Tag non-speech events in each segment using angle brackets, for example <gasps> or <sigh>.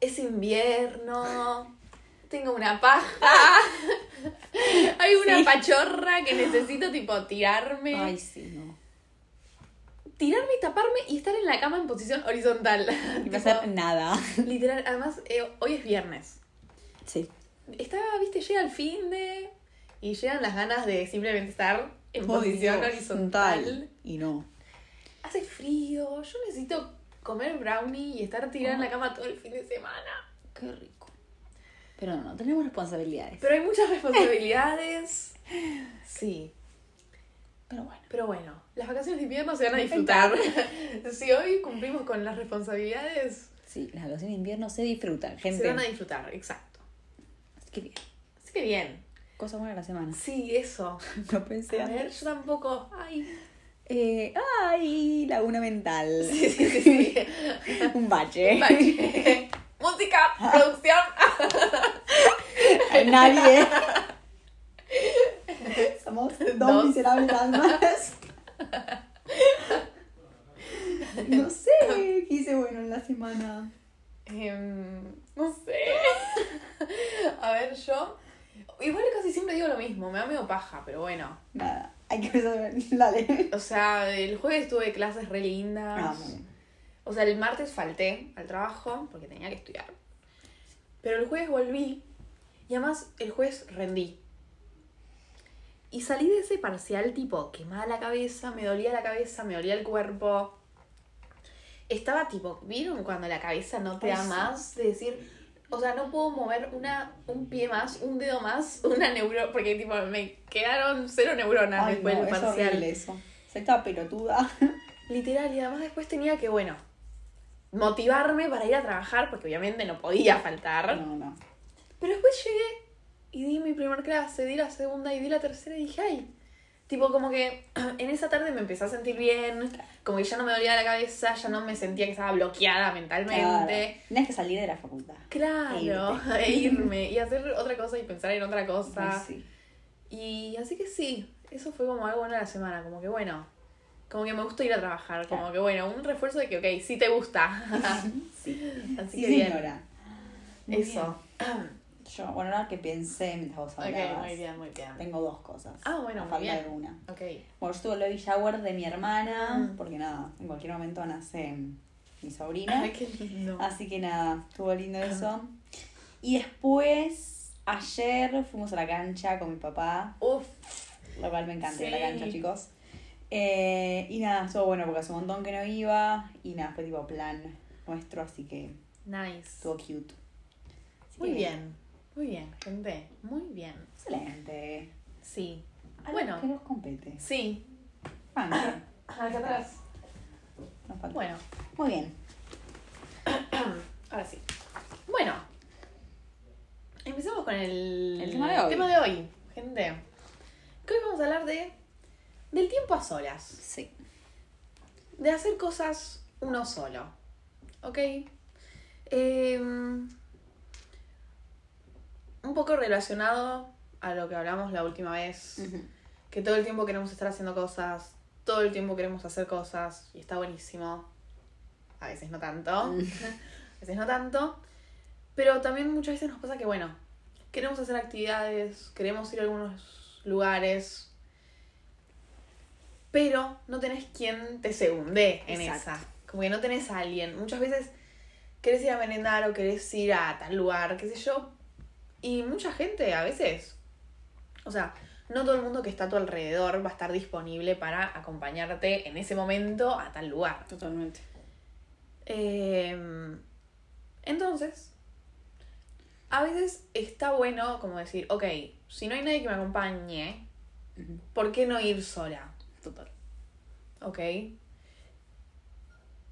Es invierno. Tengo una paja. <laughs> Hay una Sí. pachorra que necesito tipo tirarme. Ay, sí, no. Tirarme y taparme y estar en la cama en posición horizontal. Y Tipo, ser nada. Literal, además eh, hoy es viernes. Sí. Está, viste, llega el fin de. Y llegan las ganas de simplemente estar en posición Dios, horizontal. Y no. Hace frío, yo necesito comer brownie y estar tirada en la cama todo el fin de semana. Qué rico. Pero no, tenemos responsabilidades. Pero hay muchas responsabilidades. <laughs> Sí, Pero bueno. pero bueno, las vacaciones de invierno se van a disfrutar. <laughs> si hoy cumplimos con las responsabilidades, Sí, las vacaciones de invierno se disfrutan, gente. se van a disfrutar, exacto. Así que bien. Así que bien. Cosa buena de la semana. Sí, eso. <laughs> No pensé A ver, yo tampoco. Ay. Eh, ay, laguna mental. Sí, sí, sí. sí. <laughs> Un bache. Vale. Música, producción. <laughs> Nadie. Somos dos, Dos. miserables almas. No sé qué hice bueno en la semana. Em, no sé. A ver, yo. Igual casi siempre digo lo mismo, me da medio paja, pero bueno. Nada, hay que resolver. <laughs> Dale. O sea, el jueves tuve clases re lindas. Ah. O sea, el martes falté al trabajo porque tenía que estudiar. Pero el jueves volví y además el jueves rendí. Y salí de ese parcial tipo quemada la cabeza, me dolía la cabeza, me dolía el cuerpo. Estaba tipo, ¿vieron cuando la cabeza no te da más? De decir, o sea, no puedo mover una, un pie más, un dedo más, <laughs> una neurona, porque tipo me quedaron cero neuronas Ay, después no, del es parcial. horrible eso. Se estaba pelotuda. <laughs> Literal, y además después tenía que, bueno, motivarme para ir a trabajar, porque obviamente no podía faltar. No, no. Pero después llegué y di mi primer clase, di la segunda y di la tercera y dije, ay. Tipo, como que <clears throat> en esa tarde me empecé a sentir bien, como que ya no me dolía la cabeza, ya no me sentía que estaba bloqueada mentalmente. Claro. Tienes que salir de la facultad. Claro, E <laughs> e irme <laughs> y hacer otra cosa y pensar en otra cosa. Sí. Y así que sí, eso fue como algo bueno de la semana, como que bueno, como que me gustó ir a trabajar, como que bueno, un refuerzo de que, ok, sí te gusta. <laughs> Sí. Así Sí, que bien. señora. Muy Eso. <clears throat> Yo, bueno, ahora que pensé mientras vos Ok, hablabas. muy bien, muy bien. Tengo dos cosas. Ah, bueno, muy falta bien. de una. Ok. Bueno, yo tuve el baby shower de mi hermana, Mm. porque nada, en cualquier momento nace mi sobrina. Ay, qué lindo. Así que nada, estuvo lindo eso. Y después, ayer fuimos a la cancha con mi papá, Uf, lo cual me encanta a la Sí. cancha, chicos. Eh, y nada, estuvo bueno porque hace un montón que no iba. Y nada, fue tipo plan nuestro, así que nice. estuvo cute. Así Muy bien, muy bien, gente. Muy bien. Excelente. Sí. Algo Bueno. que nos compete. Sí. Banca. Acá atrás. Nos falta. Bueno, Muy bien. ahora sí. Bueno. Empecemos con el, El tema de hoy. tema de hoy, gente. Que hoy vamos a hablar de del tiempo a solas. Sí. de hacer cosas uno solo. ¿Ok? Em, un poco relacionado a lo que hablamos la última vez, que todo el tiempo queremos estar haciendo cosas, todo el tiempo queremos hacer cosas y está buenísimo. A veces no tanto, <laughs> a veces no tanto, pero también muchas veces nos pasa que, bueno, queremos hacer actividades, queremos ir a algunos lugares, pero no tenés quien te segunde en Exacto. esa. Como que no tenés a alguien. Muchas veces querés ir a merendar o querés ir a tal lugar, qué sé yo. Y mucha gente a veces, o sea, no todo el mundo que está a tu alrededor va a estar disponible para acompañarte en ese momento a tal lugar. Totalmente. Eh, entonces, a veces está bueno como decir, ok, si no hay nadie que me acompañe, ¿por qué no ir sola? Total. ¿Ok?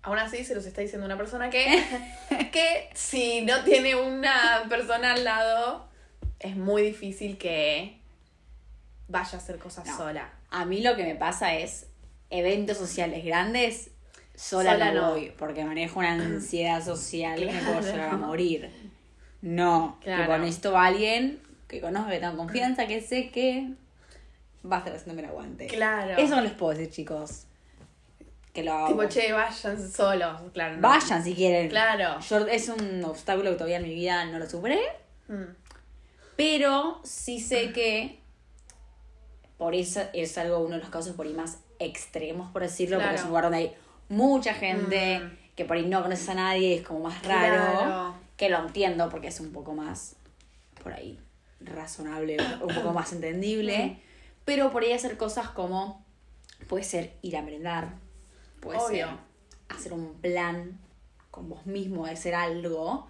Aún así se los está diciendo una persona que, <laughs> que si no tiene una persona al lado, es muy difícil que vaya a hacer cosas No. sola. A mí lo que me pasa es eventos sociales grandes, sola, Sola no no. voy, porque manejo una ansiedad social que me puedo Claro. llegar a morir. No, Claro. tipo, necesito a alguien que conozca, que tenga confianza, que sé que va a estar haciéndome el aguante. Claro. Eso no les puedo decir, chicos. Que lo hago. Tipo, che, vayan solos, claro. no. Vayan si quieren. Claro. Yo, es un obstáculo que todavía en mi vida no lo superé. Mm, Pero sí sé que por eso es algo uno de los casos por ahí más extremos, por decirlo, porque es un lugar donde hay mucha gente, Mm. que por ahí no conoces a nadie, es como más raro, Claro. que lo entiendo porque es un poco más, por ahí, razonable, un poco más entendible, Mm. pero por ahí hacer cosas como, puede ser ir a merendar, puede Obvio. ser hacer un plan con vos mismo, de hacer algo,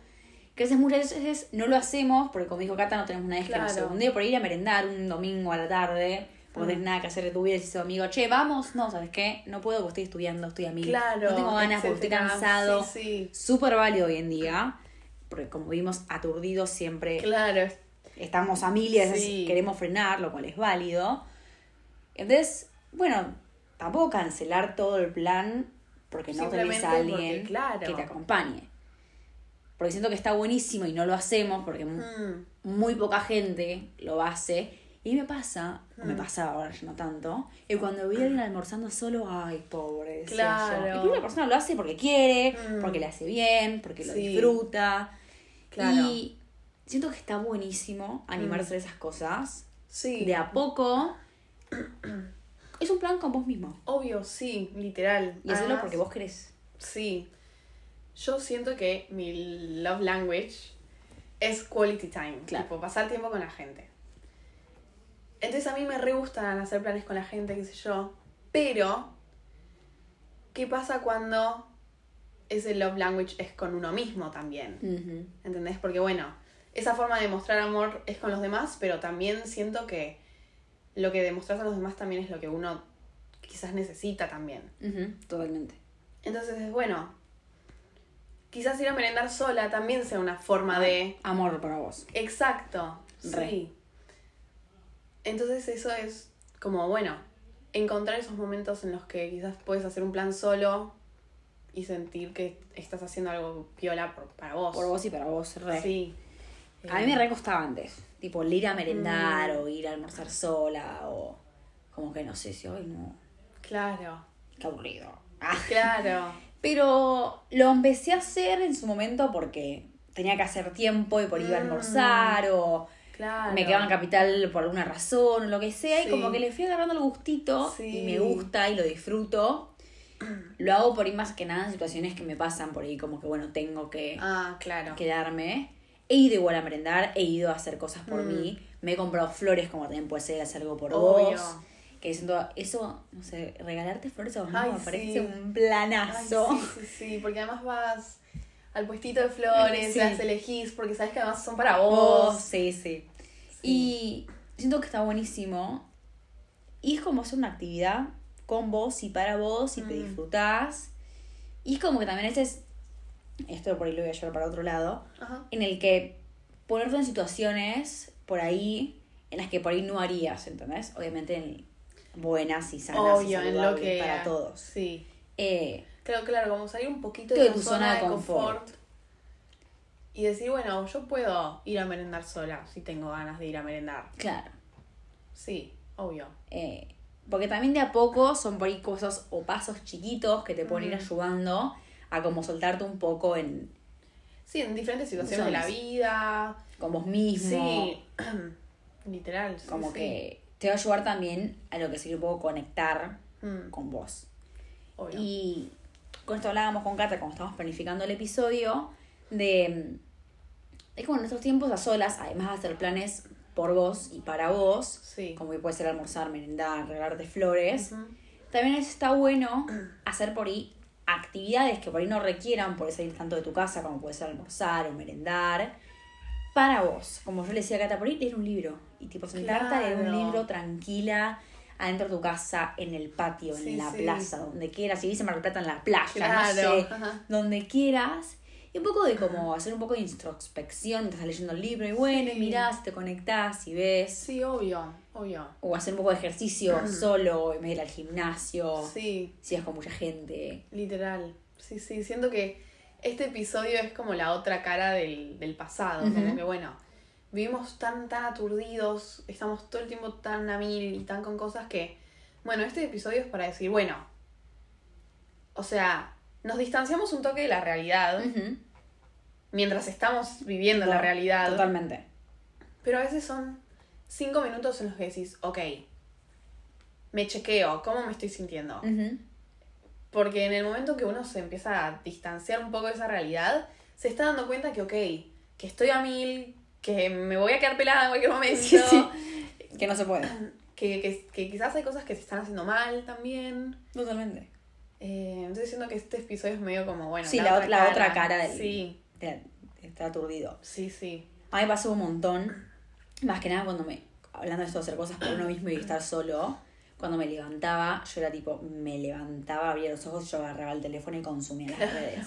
que a veces muchas veces no lo hacemos, porque como dijo Cata, no tenemos que nos Claro. segunde, por ir a merendar un domingo a la tarde, porque no tenés nada que hacer de tu vida y dices, amigo, che, vamos, no, ¿sabes qué? No puedo porque estoy estudiando, estoy a mí. Claro. No tengo ganas porque estoy cansado. Sí, sí. Súper válido hoy en día, porque como vivimos aturdidos siempre Claro. estamos a mil y a veces Sí. queremos frenar, lo cual es válido. Entonces, bueno, tampoco cancelar todo el plan porque no tenés a alguien porque, claro. que te acompañe. Porque siento que está buenísimo y no lo hacemos porque mu- Mm, muy poca gente lo hace. Y me pasa, o me pasaba ahora ya no tanto, y cuando vi a alguien almorzando solo, ay, pobre, Claro. Y la persona lo hace porque quiere, Mm. porque le hace bien, porque lo Sí. disfruta. Claro. Y siento que está buenísimo animarse a esas cosas. Sí. De a poco. <coughs> es un plan con vos mismo. Obvio, sí, literal. Y hacerlo porque vos querés. Sí. Yo siento que mi love language es quality time. Claro. Tipo, pasar tiempo con la gente. Entonces a mí me re gustan hacer planes con la gente, qué sé yo. Pero, ¿qué pasa cuando ese love language es con uno mismo también? ¿Entendés? Porque bueno, esa forma de mostrar amor es con los demás, pero también siento que lo que demostras a los demás también es lo que uno quizás necesita también. Totalmente. Entonces es bueno. Quizás ir a merendar sola también sea una forma de. Amor para vos. Exacto. Re. Sí. Entonces eso es como bueno. Encontrar esos momentos en los que quizás puedes hacer un plan solo y sentir que estás haciendo algo piola por- para vos. Por vos y para vos, re. Sí. A mí me recostaba antes. Tipo, el ir a merendar Mm. o ir a almorzar sola o. Como que no sé si hoy no. Claro. Qué aburrido. Ah. <laughs> Claro. Pero lo empecé a hacer en su momento porque tenía que hacer tiempo y por ir a Mm. almorzar o Claro. me quedaba en capital por alguna razón o lo que sea. Sí. Y como que le fui agarrando el gustito Sí. y me gusta y lo disfruto. <clears throat> Lo hago por ahí más que nada en situaciones que me pasan por ahí, como que bueno, tengo que Ah, claro. quedarme. He ido igual a merendar, he ido a hacer cosas por Mm. mí. Me he comprado flores como también puede ser hacer algo por Obvio. vos. Que siento, eso, no sé, regalarte flores a vos Ay, mismo me parece un Ay, planazo. sí, sí, sí, porque además vas al puestito de flores, Sí. las elegís, porque sabes que además son para Oh, vos. sí, sí. Sí. Y siento que está buenísimo. Y es como hacer una actividad con vos y para vos y te Mm. disfrutás. Y es como que también ese es, esto por ahí lo voy a llevar para otro lado, Ajá. en el que ponerte en situaciones por ahí en las que por ahí no harías, ¿entendés? Obviamente en buenas y sanas y en lo que. para todos. Sí. Eh, Claro, claro, como salir un poquito De tu zona de confort. confort. Y decir, bueno, yo puedo ir a merendar sola si tengo ganas de ir a merendar. claro. Sí, obvio. Eh, porque también de a poco son por ahí cosas o pasos chiquitos que te pueden ir ayudando a como soltarte un poco en Sí, en diferentes situaciones de la vida. con vos mismo. Sí. <clears throat> Literal. sí, Como sí. que te va a ayudar también a lo que sería un poco conectar Mm, con vos. obvio. Y con esto hablábamos con Cata cuando estábamos planificando el episodio de, de como en nuestros tiempos a solas, además de hacer planes por vos y para vos, Sí. como que puede ser almorzar, merendar, regalarte flores, también está bueno <clears throat> hacer por ahí actividades que por ahí no requieran por salir tanto de tu casa, como puede ser almorzar o merendar, para vos. Como yo le decía a Cata, por ahí leer un libro. Y tipo sentarte a leer un Claro. libro tranquila, adentro de tu casa, en el patio, Sí, en la sí. plaza, donde quieras. Si en Mar del Plata, en la playa, Claro, no sé, ajá. donde quieras. Y un poco de como hacer un poco de introspección estás leyendo el libro. Y bueno, Sí. y mirás, te conectás y ves. Sí, obvio, obvio. O hacer un poco de ejercicio Mm. <clears throat> solo, en vez de ir al gimnasio. Sí, Si es con mucha gente. literal. Sí, sí, siento que este episodio es como la otra cara del, del pasado. Ujú. Como que, bueno, vivimos tan, tan aturdidos, estamos todo el tiempo tan a mil y tan con cosas que, bueno, este episodio es para decir, bueno, o sea, nos distanciamos un toque de la realidad Ujú. mientras estamos viviendo la realidad. Totalmente. Pero a veces son cinco minutos en los que decís, ok, me chequeo, ¿cómo me estoy sintiendo? Porque en el momento que uno se empieza a distanciar un poco de esa realidad, se está dando cuenta que, ok, que estoy a mil, que me voy a quedar pelada en cualquier momento, Sí, <laughs> sí. Que no se puede. <clears throat> Que, que, que quizás hay cosas que se están haciendo mal también. Totalmente. Eh, entonces siento que este episodio es medio como, bueno, Sí, la ot- la otra cara del- Sí, De- estar aturdido. sí, sí. A mí pasó un montón. Más que nada cuando me. Hablando de esto de hacer cosas por uno mismo y estar solo. Cuando me levantaba, yo era tipo, me levantaba, abría los ojos yo agarraba el teléfono y consumía las redes.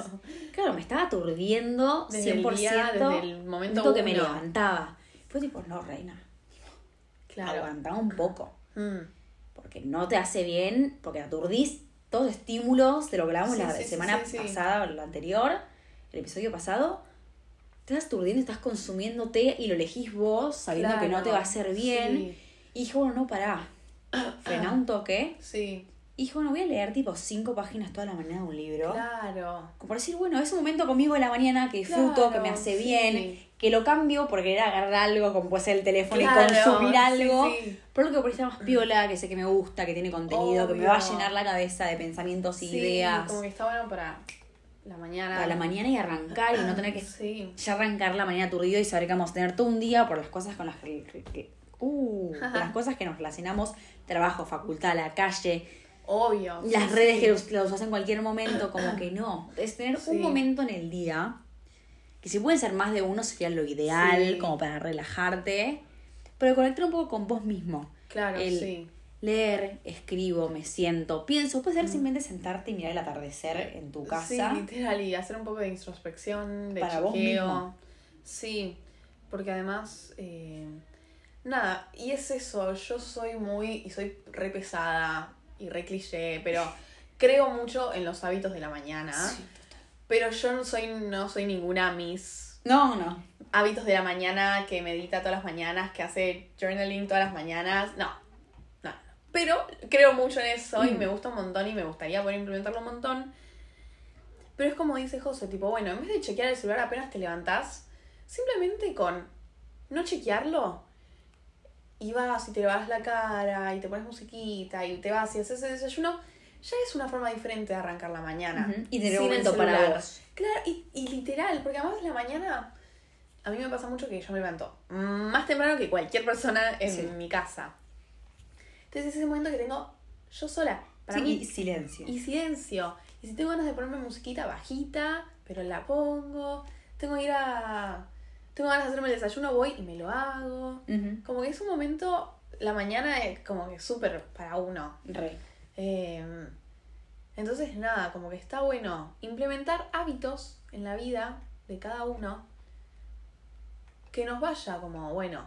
Claro, me estaba aturdiendo Desde el 100% día, desde el momento que me levantaba. Fue tipo, no, reina, Claro. aguantaba un poco. Mm, Porque no te hace bien, porque aturdís todos los estímulos de lo que hablábamos Sí, la sí, semana sí. pasada o la anterior, el episodio pasado. Estás aturdiendo, estás consumiéndote y lo elegís vos sabiendo que no te va a hacer bien. Sí, Y dije, bueno, no, pará. <clears throat> Frená un toque. sí, Y dije, bueno, voy a leer tipo cinco páginas toda la mañana de un libro. claro. Como por decir, bueno, es un momento conmigo de la mañana que disfruto, que me hace sí. bien, que lo cambio por querer agarrar algo, como puede ser el teléfono Claro, y consumir algo. sí. Por lo que por está más piola, que sé que me gusta, que tiene contenido, que me va a llenar la cabeza de pensamientos y Sí, ideas como que está bueno para la mañana. para la mañana y arrancar y no tener que <laughs> Sí. ya arrancar la mañana aturdido y saber que vamos a tener todo un día por las cosas con las que, que- uh, las cosas que nos relacionamos, trabajo, facultad, la calle, Obvio. las sí, redes sí. que los, los usas en cualquier momento, como que no. Es tener un momento en el día, que si pueden ser más de uno sería lo ideal, como para relajarte, pero conectar un poco con vos mismo. Claro, el- sí. Leer, escribo, me siento, pienso, puede ser simplemente sentarte y mirar el atardecer en tu casa. Sí, literal, y hacer un poco de introspección, de Para vos chequeo. mismo. Sí, porque además, eh, nada, y es eso, yo soy muy, y soy re pesada y re cliché, pero <laughs> creo mucho en los hábitos de la mañana. Sí, Pero yo no soy, no soy ninguna Miss No, no. hábitos de la mañana que medita todas las mañanas, que hace journaling todas las mañanas. No. Creo mucho en eso y Mm. me gusta un montón y me gustaría poder implementarlo un montón. Pero es como dice José, tipo, bueno, en vez de chequear el celular apenas te levantás, simplemente con no chequearlo y vas y te lavas la cara y te pones musiquita y te vas y haces el desayuno, ya es una forma diferente de arrancar la mañana. Ujú, y tener sin un el momento para vos. Claro, y, y literal, porque además la mañana a mí me pasa mucho que yo me levanto más temprano que cualquier persona en Sí. mi casa. Entonces es ese momento que tengo yo sola, para Sí, mí, y silencio. y silencio. Y si tengo ganas de ponerme musiquita bajita, pero la pongo. Tengo que ir a... Tengo ganas de hacerme el desayuno, voy y me lo hago. Como que es un momento, la mañana es como que súper para uno. Re. Eh, entonces, nada, como que está bueno implementar hábitos en la vida de cada uno que nos vaya como, bueno,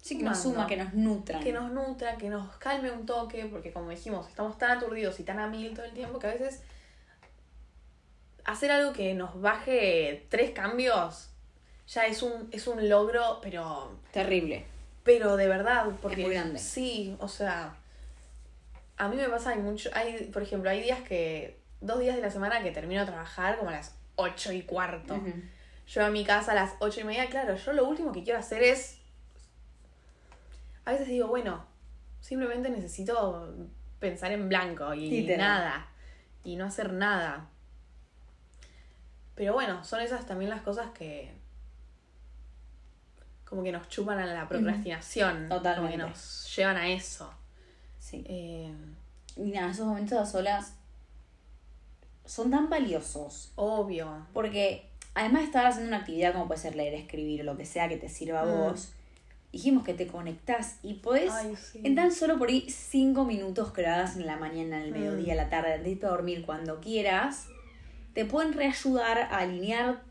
Sí, que nos suma, que nos nutran. que nos nutra, que nos calme un toque, porque como dijimos, estamos tan aturdidos y tan a mil todo el tiempo que a veces hacer algo que nos baje tres cambios ya es un, es un logro, pero Terrible. pero de verdad, porque muy grande. sí, o sea, a mí me pasa hay mucho, hay, por ejemplo, hay días que, dos días de la semana que termino de trabajar como a las ocho y cuarto. Ujú. Yo a mi casa a las ocho y media, claro, yo lo último que quiero hacer es, a veces digo, bueno, simplemente necesito pensar en blanco y nada, y no hacer nada. Pero bueno, son esas también las cosas que como que nos chupan a la procrastinación, como Totalmente. que nos llevan a eso. Sí. Eh, Y nada, esos momentos a solas son tan valiosos. obvio. Porque además de estar haciendo una actividad como puede ser leer, escribir o lo que sea que te sirva a Mm. vos, dijimos que te conectás y podés, Ay, sí. en tan solo por ahí cinco minutos que lo hagas en la mañana, en el Mm. mediodía, a la tarde, antes de dormir, cuando quieras, te pueden reayudar a alinear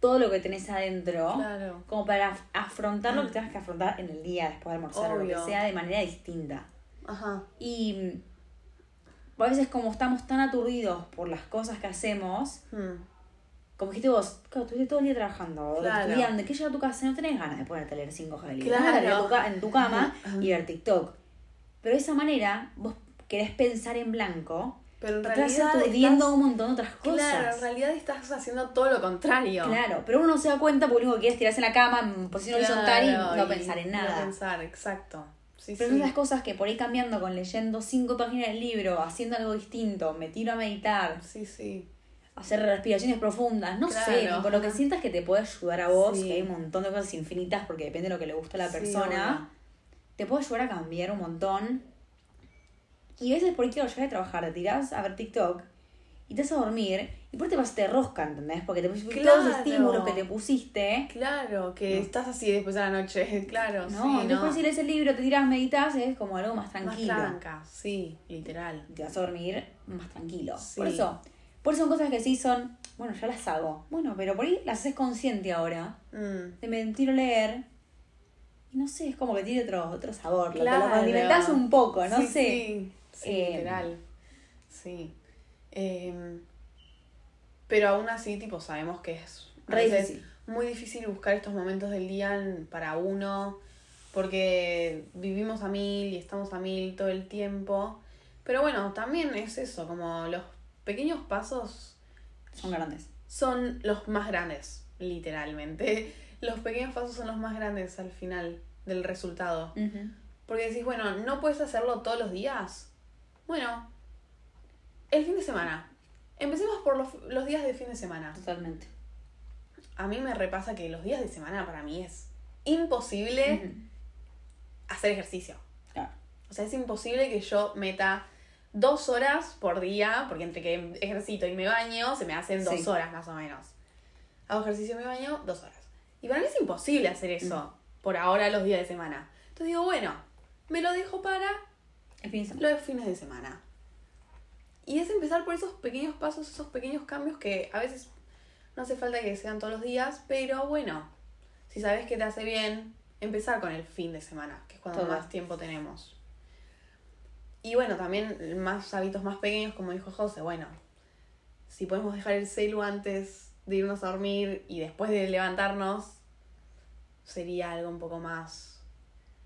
todo lo que tenés adentro. Claro. Como para af- afrontar lo que tengas que afrontar en el día después de almorzar o lo Obvio. que sea de manera distinta. Ajá. Y mm, a veces como estamos tan aturdidos por las cosas que hacemos, Hmm. Como dijiste vos, claro, estuviste todo el día trabajando, Claro. estudiando, que llega a tu casa y no tenés ganas de ponerte a leer cinco hojas de libro. Claro. En tu cama y ver TikTok. Pero de esa manera vos querés pensar en blanco, Pero en estás realidad. estás- un montón de otras cosas. Claro, en realidad estás haciendo todo lo contrario. Claro, pero uno no se da cuenta porque lo único que quiere es tirarse en la cama en posición horizontal y no y pensar en No nada. pensar, exacto. Sí, Pero sí. son las cosas que por ahí cambiando con leyendo cinco páginas del libro, haciendo algo distinto, me tiro a meditar, Sí, sí. Hacer respiraciones profundas, no sé, Claro. tipo, lo que sientas que te puede ayudar a vos, Sí. que hay un montón de cosas infinitas porque depende de lo que le gusta a la Sí, persona, te puede ayudar a cambiar un montón. Y a veces por ahí quiero llegar a trabajar, te tirás a ver TikTok y te vas a dormir y por ahí te vas te rosca, ¿entendés? Porque te pusiste todos los Claro. estímulos que te pusiste. Claro, que estás así después de la noche, <laughs> claro, No, sí, después no. si lees el libro, te tiras, meditas, es como algo más Más tranquilo. tranca, sí, literal. te vas a dormir más tranquilo. Sí. Por eso, por eso son cosas que sí son, bueno, ya las hago. Bueno, pero por ahí las haces consciente ahora. Mm, De me tiro a leer. Y no sé, es como que tiene otro, otro sabor. Claro. Lo condimentás un poco, no sí, sé. Sí, sí, Eh, literal. Sí. Em, pero aún así, tipo, sabemos que es difícil. muy difícil buscar estos momentos del día para uno, porque vivimos a mil y estamos a mil todo el tiempo. Pero bueno, también es eso, como los pequeños pasos Son grandes. son los más grandes, literalmente. Los pequeños pasos son los más grandes al final del resultado. Porque decís, bueno, no puedes hacerlo todos los días. Bueno, el fin de semana. Empecemos por los, los días de fin de semana. Totalmente. A mí me repasa que los días de semana para mí es imposible hacer ejercicio. Claro. O sea, es imposible que yo meta dos horas por día, porque entre que ejercito y me baño, se me hacen dos Sí. horas más o menos. Hago ejercicio y me baño, dos horas. Y para mí es imposible hacer eso por ahora los días de semana. Entonces digo, bueno, me lo dejo para El fin de los fines de semana. Y es empezar por esos pequeños pasos, esos pequeños cambios que a veces no hace falta que sean todos los días, pero bueno, si sabes que te hace bien, empezar con el fin de semana, que es cuando Todo. más tiempo tenemos. Y bueno, también más hábitos más pequeños, como dijo José, bueno, si podemos dejar el celu antes de irnos a dormir y después de levantarnos, sería algo un poco más,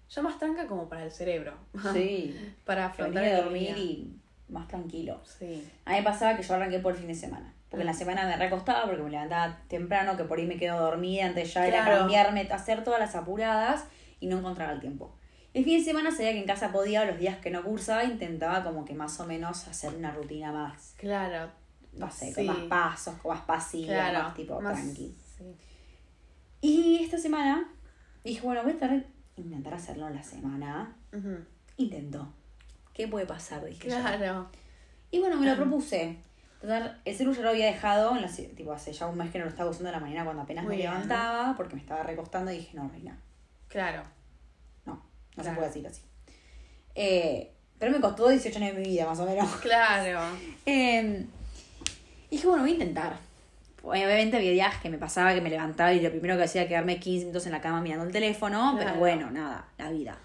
ya más tranca como para el cerebro. <laughs> Sí. para afrontar venir a el dormir y más tranquilo. Sí. A mí me pasaba que yo arranqué por el fin de semana. Porque en Mm. la semana me recostaba porque me levantaba temprano, que por ahí me quedo dormida, antes ya era Claro. cambiarme, hacer todas las apuradas y no encontraba el tiempo. El fin de semana sabía que en casa podía, los días que no cursaba, intentaba como que más o menos hacer una rutina más, Claro. no sé, Sí. con más pasos, con más pasiva, Claro. más tipo más- tranqui. sí. Y esta semana dije, bueno, voy a estar, intentar hacerlo en la semana. Ujú. Intento. ¿Qué puede pasar? Dije yo. Claro. Y bueno, me lo propuse. Total, el celu ya lo había dejado, en la, tipo, hace ya un mes que no lo estaba usando a la mañana cuando apenas Muy me bien. levantaba, porque me estaba recostando y dije, no, reina, Claro. No, se puede decir así. Eh, pero me costó 18 años de mi vida, más o menos. Claro. <laughs> Eh, y dije, bueno, voy a intentar. Obviamente había días que me pasaba que me levantaba y lo primero que hacía era quedarme 15 minutos en la cama mirando el teléfono, pero Claro. bueno, nada, la vida.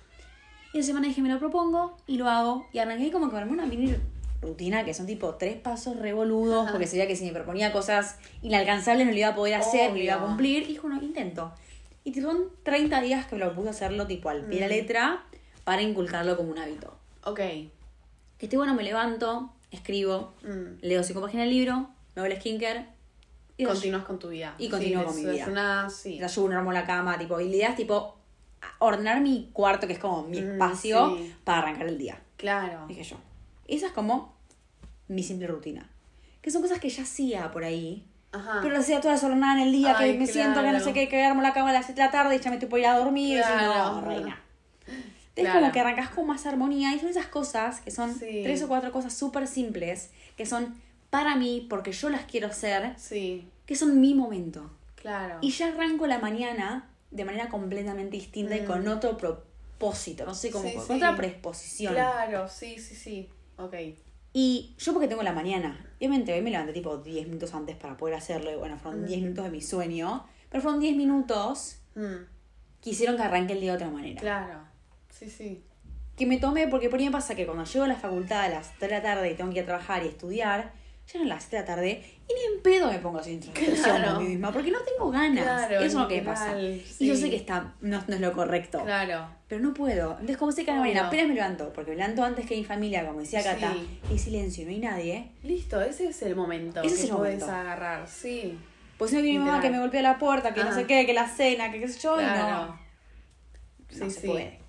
Y esa semana dije, me lo propongo y lo hago. Y arranqué como que me armé una mini rutina que son tipo tres pasos revoludos, porque sería que si me proponía cosas inalcanzables no lo iba a poder hacer, no lo iba a cumplir. Y dije, bueno, intento. Y son 30 días que me lo puse a hacerlo tipo al pie de la Mm. letra para inculcarlo como un hábito. Ok. Que estoy bueno, me levanto, escribo, Mm. leo cinco páginas del libro, me hago el skincare y Continúas con tu vida. Y continúo con mi vida. Desayunás, sí. desayuno, armo la cama, tipo, y la idea es tipo ordenar mi cuarto, que es como mi Mm, espacio, sí. para arrancar el día, Claro. dije yo. Esa es como mi simple rutina. Que son cosas que ya hacía por ahí, Ajá. pero lo hacía toda desordenada en el día, Ay, que me siento que no sé qué, que armo la cama a las 7 de la tarde y ya me estoy por ir a dormir, y Claro. no, reina. <laughs> Entonces Claro. como que arrancas con más armonía y son esas cosas que son Sí. tres o cuatro cosas súper simples, que son para mí, porque yo las quiero hacer, Sí. que son mi momento. Claro. Y ya arranco la mañana de manera completamente distinta y Mm. con otro propósito, no sé cómo, Sí, con sí. otra predisposición. Claro, sí, sí, sí. Ok. Y yo porque tengo la mañana, obviamente hoy me levanté tipo 10 minutos antes para poder hacerlo, y bueno, fueron 10 minutos de mi sueño, pero fueron 10 minutos Mm, que hicieron que arranque el día de otra manera. claro. Sí, sí. Que me tomé, porque por ahí me pasa que cuando llego a la facultad a las 3 de la tarde y tengo que ir a trabajar y estudiar, llegan las 7 de la tarde y ni en pedo me pongo a hacer introspección Claro. con mí misma, porque no tengo ganas. Claro, Eso es lo que me pasa. Y yo sí. sé que está, no, no es lo correcto. Claro. Pero no puedo. Entonces, como sé que a la mañana apenas me levanto, porque me levanto antes que mi familia, como decía Cata, Sí. y hay silencio, no hay nadie. Listo, ese es el momento Ese que es el puedes momento. agarrar, sí. Pues no viene mi mamá que me golpea la puerta, que no Ajá. sé qué, que la cena, que qué sé yo, y Claro. no. Sí, No se sí. puede.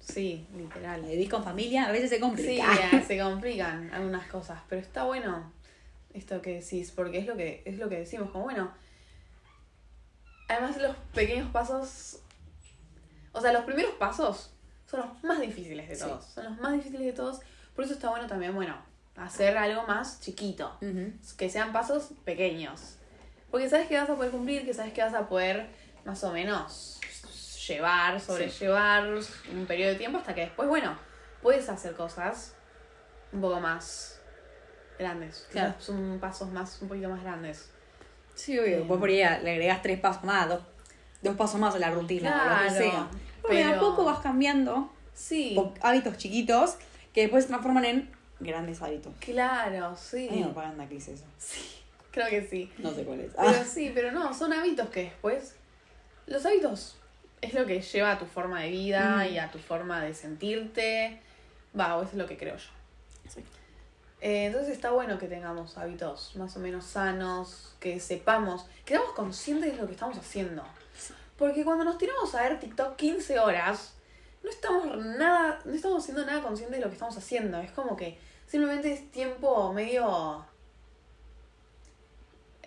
Sí, literal. Vivís con familia, a veces se Sí, complica. ya, <laughs> se complican algunas cosas, pero está bueno esto que decís, porque es lo que, es lo que decimos, como bueno. Además los pequeños pasos, o sea, los primeros pasos son los más difíciles de Sí. todos, son los más difíciles de todos, por eso está bueno también, bueno, hacer algo más chiquito, que sean pasos pequeños, porque sabes que vas a poder cumplir, que sabes que vas a poder más o menos llevar, sobrellevar un periodo de tiempo hasta que después, bueno, puedes hacer cosas un poco más grandes. Claro. Son pasos más, un poquito más grandes. Sí, obvio. Vos por ahí le agregás tres pasos más, dos, dos pasos más a la rutina, lo que Claro, sea. Porque de a pero- poco vas cambiando Sí, hábitos chiquitos que después se transforman en grandes hábitos. claro, sí. Hay propaganda que dice eso. Creo que sí. No sé cuál es. Pero Ah, sí, pero no, son hábitos que después. Los hábitos es lo que lleva a tu forma de vida Mm. y a tu forma de sentirte. Va, o eso es lo que creo yo. sí. Eh, entonces está bueno que tengamos hábitos más o menos sanos, que sepamos, que seamos conscientes de lo que estamos haciendo. Porque cuando nos tiramos a ver TikTok 15 horas, no estamos nada, no estamos siendo nada conscientes de lo que estamos haciendo. Es como que simplemente es tiempo medio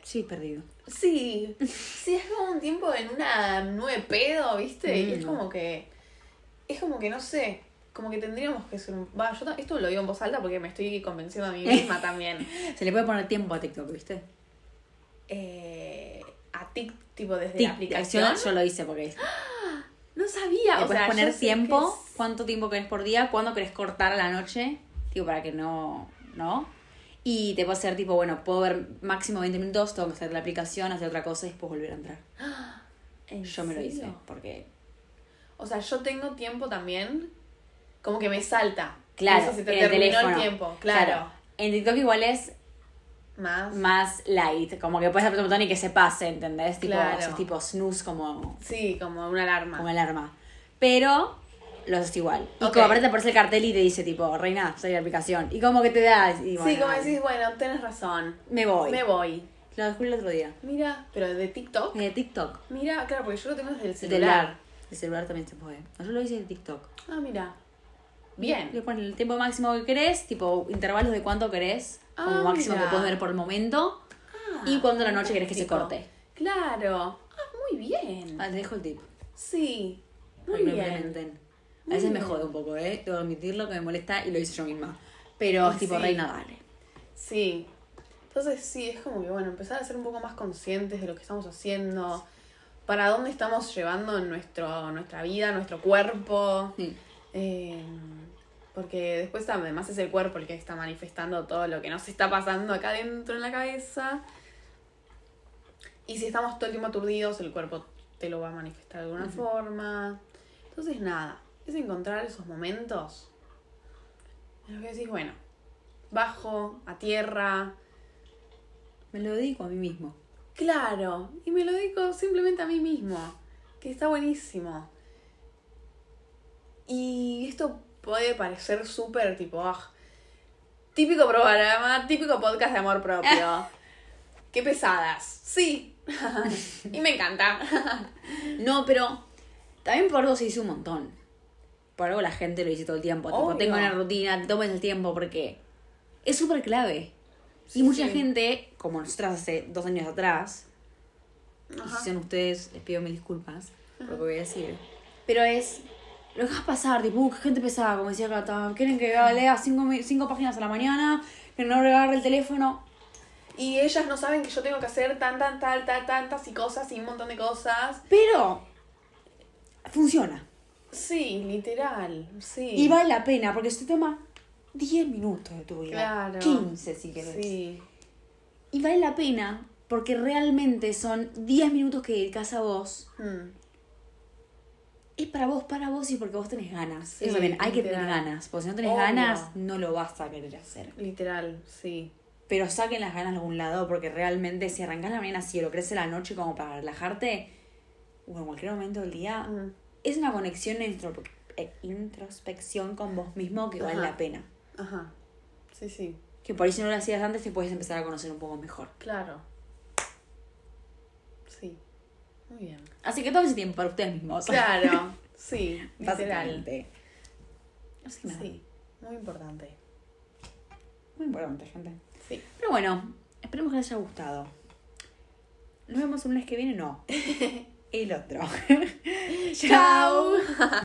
Sí, perdido. Sí, sí, es como un tiempo en una nube pedo, ¿viste? y es Mm. como que. Es como que no sé. Como que tendríamos que ser un. Va, yo esto lo digo en voz alta porque me estoy convenciendo a mí misma <laughs> también. Se le puede poner tiempo a TikTok, ¿viste? Eh, a TIC, tipo desde la aplicación. yo, yo lo hice porque <gasps> No sabía. le o puedes sea, poner tiempo, es- cuánto tiempo querés por día, cuándo querés cortar a la noche, tipo para que no, ¿no? Y te puede hacer tipo, bueno, puedo ver máximo 20 minutos, tengo que hacer la aplicación, hacer otra cosa y después volver a entrar. <gasps> ¿En Yo me lo hice, porque O sea, yo tengo tiempo también. Como que me salta. Claro, sé si te en el terminó teléfono. el tiempo. Claro. En TikTok igual es Más. más light, como que puedes apretar un botón y que se pase, ¿entendés? Tipo, Claro. haces tipo snooze como, Sí, como una alarma. como alarma. Pero lo haces igual. Y como aparte te aparece el cartel y te dice tipo, reina, soy la aplicación. Y como que te das y bueno, sí, como decís, bueno, tenés razón. me voy. Me voy. Lo descubrí el otro día. Mira, pero de TikTok. De TikTok. Mira, claro, porque yo lo tengo desde el El celular. El celular también se puede. Yo lo hice de TikTok. Ah, mira. Bien. Le pones el tiempo máximo que querés, tipo intervalos de cuánto querés, como Ah, máximo mira. que puedes ver por el momento. Ah, y cuando a la noche querés que se corte. Claro. Ah, muy bien. Ah, te dejo el tip. Sí. Muy bien. A veces me jode un poco, ¿eh? Debo admitirlo que me molesta y lo hice yo misma. Pero es tipo, Sí. reina, dale. Sí. Entonces sí, es como que bueno, empezar a ser un poco más conscientes de lo que estamos haciendo, para dónde estamos llevando nuestro, nuestra vida, nuestro cuerpo. Sí. Eh, porque después además es el cuerpo el que está manifestando todo lo que nos está pasando acá dentro en la cabeza. Y si estamos todo el tiempo aturdidos, el cuerpo te lo va a manifestar de alguna forma. Entonces nada, es encontrar esos momentos en los que decís, bueno, bajo a tierra, Me lo dedico a mí mismo. Claro, y me lo dedico simplemente a mí mismo, que está buenísimo. Y esto puede parecer súper tipo, ah, típico programa, típico podcast de amor propio. <laughs> Qué pesadas, sí. <laughs> y me encanta. <laughs> No, pero también por algo se hizo un montón. Por algo la gente lo dice todo el tiempo. Tipo, tengo una rutina, te tomes el tiempo porque es súper clave. Sí, y mucha sí. gente, como nosotras hace dos años atrás, y si son ustedes, les pido mil disculpas por lo que voy a decir. Pero es, lo dejas pasar, tipo, uh, qué gente pesada, como decía Cata. Quieren que lea cinco, cinco páginas a la mañana, que no agarre el teléfono. Y ellas no saben que yo tengo que hacer tan, tan, tal, tal, tantas y cosas y un montón de cosas. Pero funciona. Sí, literal. Sí. Y vale la pena, porque se toma 10 minutos de tu vida. Claro. 15 si querés. Sí. Y vale la pena porque realmente son 10 minutos que dedicas a vos. Mm. Es para vos, para vos y porque vos tenés ganas. Sí, Eso también, hay que tener ganas. Porque si no tenés Obvio. ganas, no lo vas a querer hacer. Literal, sí. Pero saquen las ganas de algún lado porque realmente si arrancás la mañana así o lo crees en la noche como para relajarte, o en cualquier momento del día, es una conexión e intro- e introspección con vos mismo que vale la pena. Ajá. Sí, sí. Que por ahí si no lo hacías antes te puedes empezar a conocer un poco mejor. Claro. Muy bien. Así que todo ese tiempo para ustedes mismos. Claro. <laughs> Sí. Básicamente. Así que nada, Sí. Muy importante. muy importante, gente. Sí. Pero bueno, esperemos que les haya gustado. Nos vemos el lunes que viene, no. <laughs> El otro. <laughs> Chao.